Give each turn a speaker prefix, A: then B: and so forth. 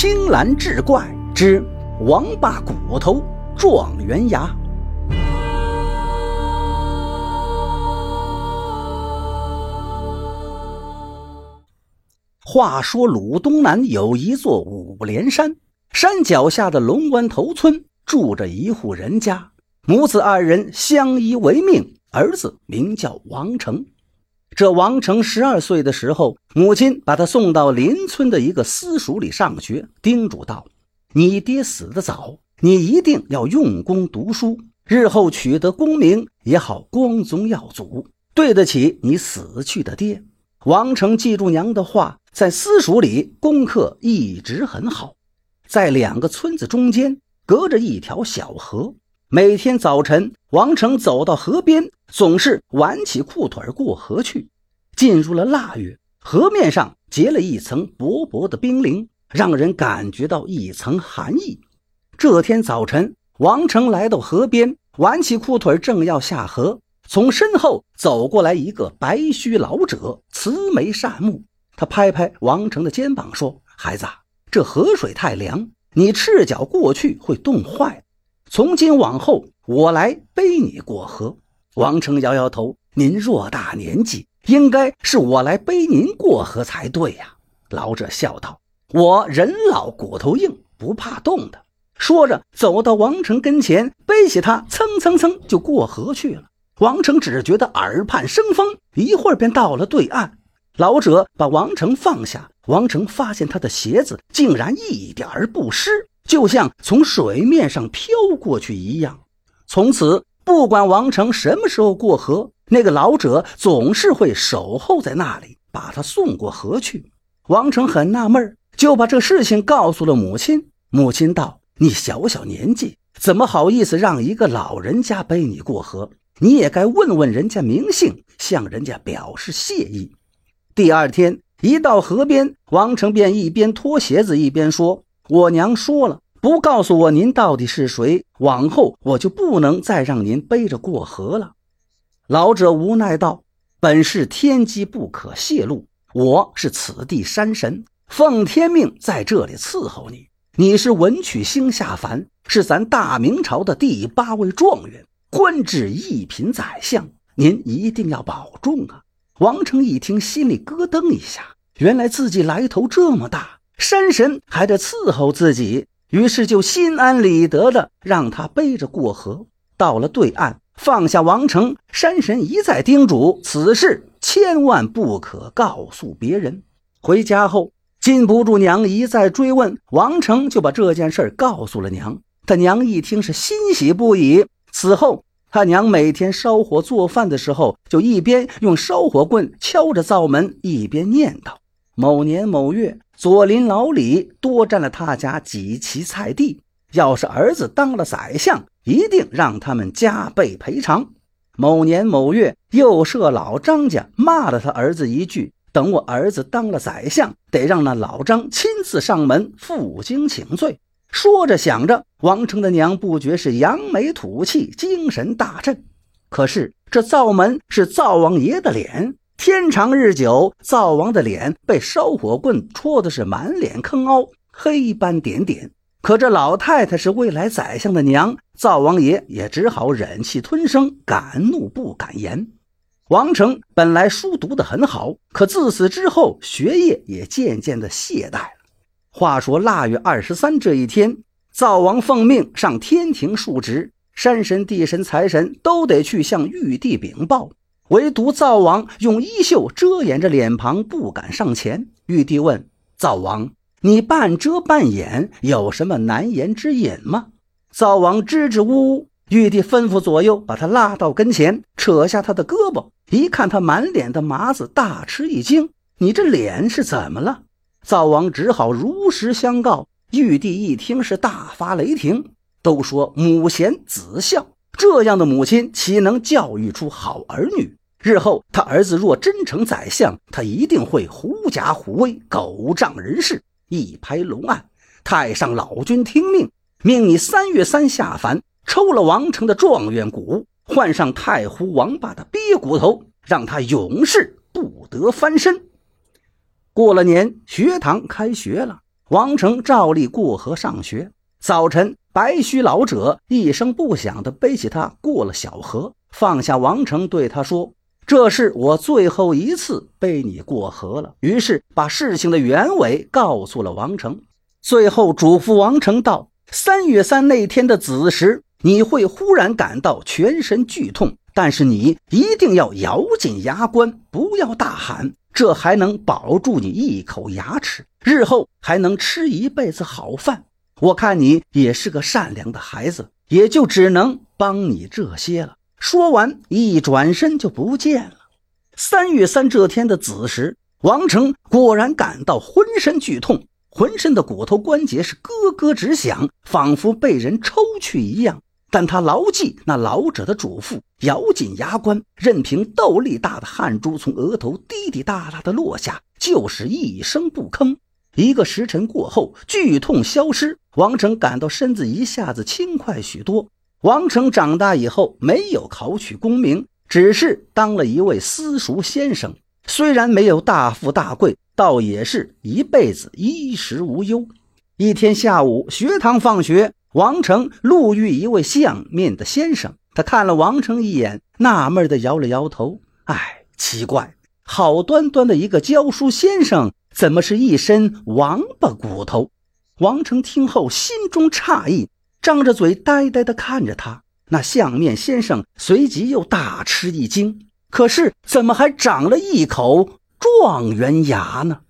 A: 青蓝志怪之王八骨头状元牙。话说鲁东南有一座五连山，山脚下的龙湾头村住着一户人家，母子二人相依为命，儿子名叫王成。这王成十二岁的时候，母亲把他送到邻村的一个私塾里上学，叮嘱道：“你爹死得早，你一定要用功读书，日后取得功名也好光宗耀祖，对得起你死去的爹。”王成记住娘的话，在私塾里功课一直很好。在两个村子中间隔着一条小河，每天早晨，王成走到河边。总是挽起裤腿过河去。进入了腊月，河面上结了一层薄薄的冰凌，让人感觉到一层寒意。这天早晨，王成来到河边，挽起裤腿，正要下河，从身后走过来一个白须老者，慈眉善目。他拍拍王成的肩膀，说：“孩子，这河水太凉，你赤脚过去会冻坏。从今往后，我来背你过河。”王成摇摇头：“您偌大年纪，应该是我来背您过河才对呀。”老者笑道：“我人老骨头硬，不怕冻的。”说着，走到王成跟前，背起他，蹭蹭蹭就过河去了。王成只觉得耳畔生风，一会儿便到了对岸。老者把王成放下，王成发现他的鞋子竟然一点儿不湿，就像从水面上飘过去一样。从此。不管王成什么时候过河，那个老者总是会守候在那里，把他送过河去。王成很纳闷，就把这事情告诉了母亲。母亲道：“你小小年纪，怎么好意思让一个老人家背你过河？你也该问问人家名姓，向人家表示谢意。”第二天一到河边，王成便一边脱鞋子一边说：“我娘说了。”不告诉我您到底是谁，往后我就不能再让您背着过河了。老者无奈道：“本是天机不可泄露，我是此地山神，奉天命在这里伺候你。你是文曲星下凡，是咱大明朝的第八位状元，官至一品宰相，您一定要保重啊！”王成一听，心里咯噔一下，原来自己来头这么大，山神还得伺候自己。于是就心安理得的让他背着过河，到了对岸，放下王成。山神一再叮嘱此事千万不可告诉别人。回家后，禁不住娘一再追问，王成就把这件事告诉了娘。他娘一听是欣喜不已。此后，他娘每天烧火做饭的时候，就一边用烧火棍敲着灶门，一边念叨：某年某月。左邻老李多占了他家几畦菜地，要是儿子当了宰相，一定让他们加倍赔偿。某年某月，右舍老张家骂了他儿子一句：“等我儿子当了宰相，得让那老张亲自上门负荆请罪。”说着想着，王成的娘不觉是扬眉吐气，精神大振。可是这灶门是灶王爷的脸。天长日久，灶王的脸被烧火棍戳的是满脸坑凹，黑斑点点。可这老太太是未来宰相的娘，灶王爷也只好忍气吞声，敢怒不敢言。王成本来书读得很好，可自此之后，学业也渐渐的懈怠了。话说腊月二十三这一天，灶王奉命上天庭述职，山神、地神、财神都得去向玉帝禀报。唯独灶王用衣袖遮掩着脸庞，不敢上前。玉帝问灶王：“你半遮半掩，有什么难言之隐吗？”灶王支支吾吾。玉帝吩咐左右把他拉到跟前，扯下他的胳膊，一看他满脸的麻子，大吃一惊：“你这脸是怎么了？”灶王只好如实相告。玉帝一听是大发雷霆，都说母贤子孝，这样的母亲岂能教育出好儿女？日后他儿子若真成宰相，他一定会狐假虎威、狗仗人势。一拍龙案，太上老君听命，命你三月三下凡，抽了王成的状元骨，换上太湖王八的鳖骨头，让他永世不得翻身。过了年，学堂开学了，王成照例过河上学。早晨，白须老者一声不响地背起他过了小河，放下王成，对他说：“这是我最后一次背你过河了。”于是把事情的原委告诉了王成，最后嘱咐王成道：“三月三那天的子时，你会忽然感到全身剧痛，但是你一定要咬紧牙关，不要大喊，这还能保住你一口牙齿，日后还能吃一辈子好饭。”我看你也是个善良的孩子，也就只能帮你这些了。说完，一转身就不见了。三月三这天的子时，王成果然感到浑身剧痛，浑身的骨头关节是咯咯直响，仿佛被人抽去一样。但他牢记那老者的嘱咐，咬紧牙关，任凭豆粒大的汗珠从额头滴滴答答的落下，就是一声不吭。一个时辰过后，剧痛消失，王成感到身子一下子轻快许多。王成长大以后没有考取功名，只是当了一位私塾先生。虽然没有大富大贵，倒也是一辈子衣食无忧。一天下午，学堂放学，王成路遇一位相面的先生，他看了王成一眼，纳闷地摇了摇头：“哎，奇怪，好端端的一个教书先生。”怎么是一身王八骨头？王成听后心中诧异，张着嘴呆呆地看着他。那相面先生随即又大吃一惊，可是怎么还长了一口状元牙呢？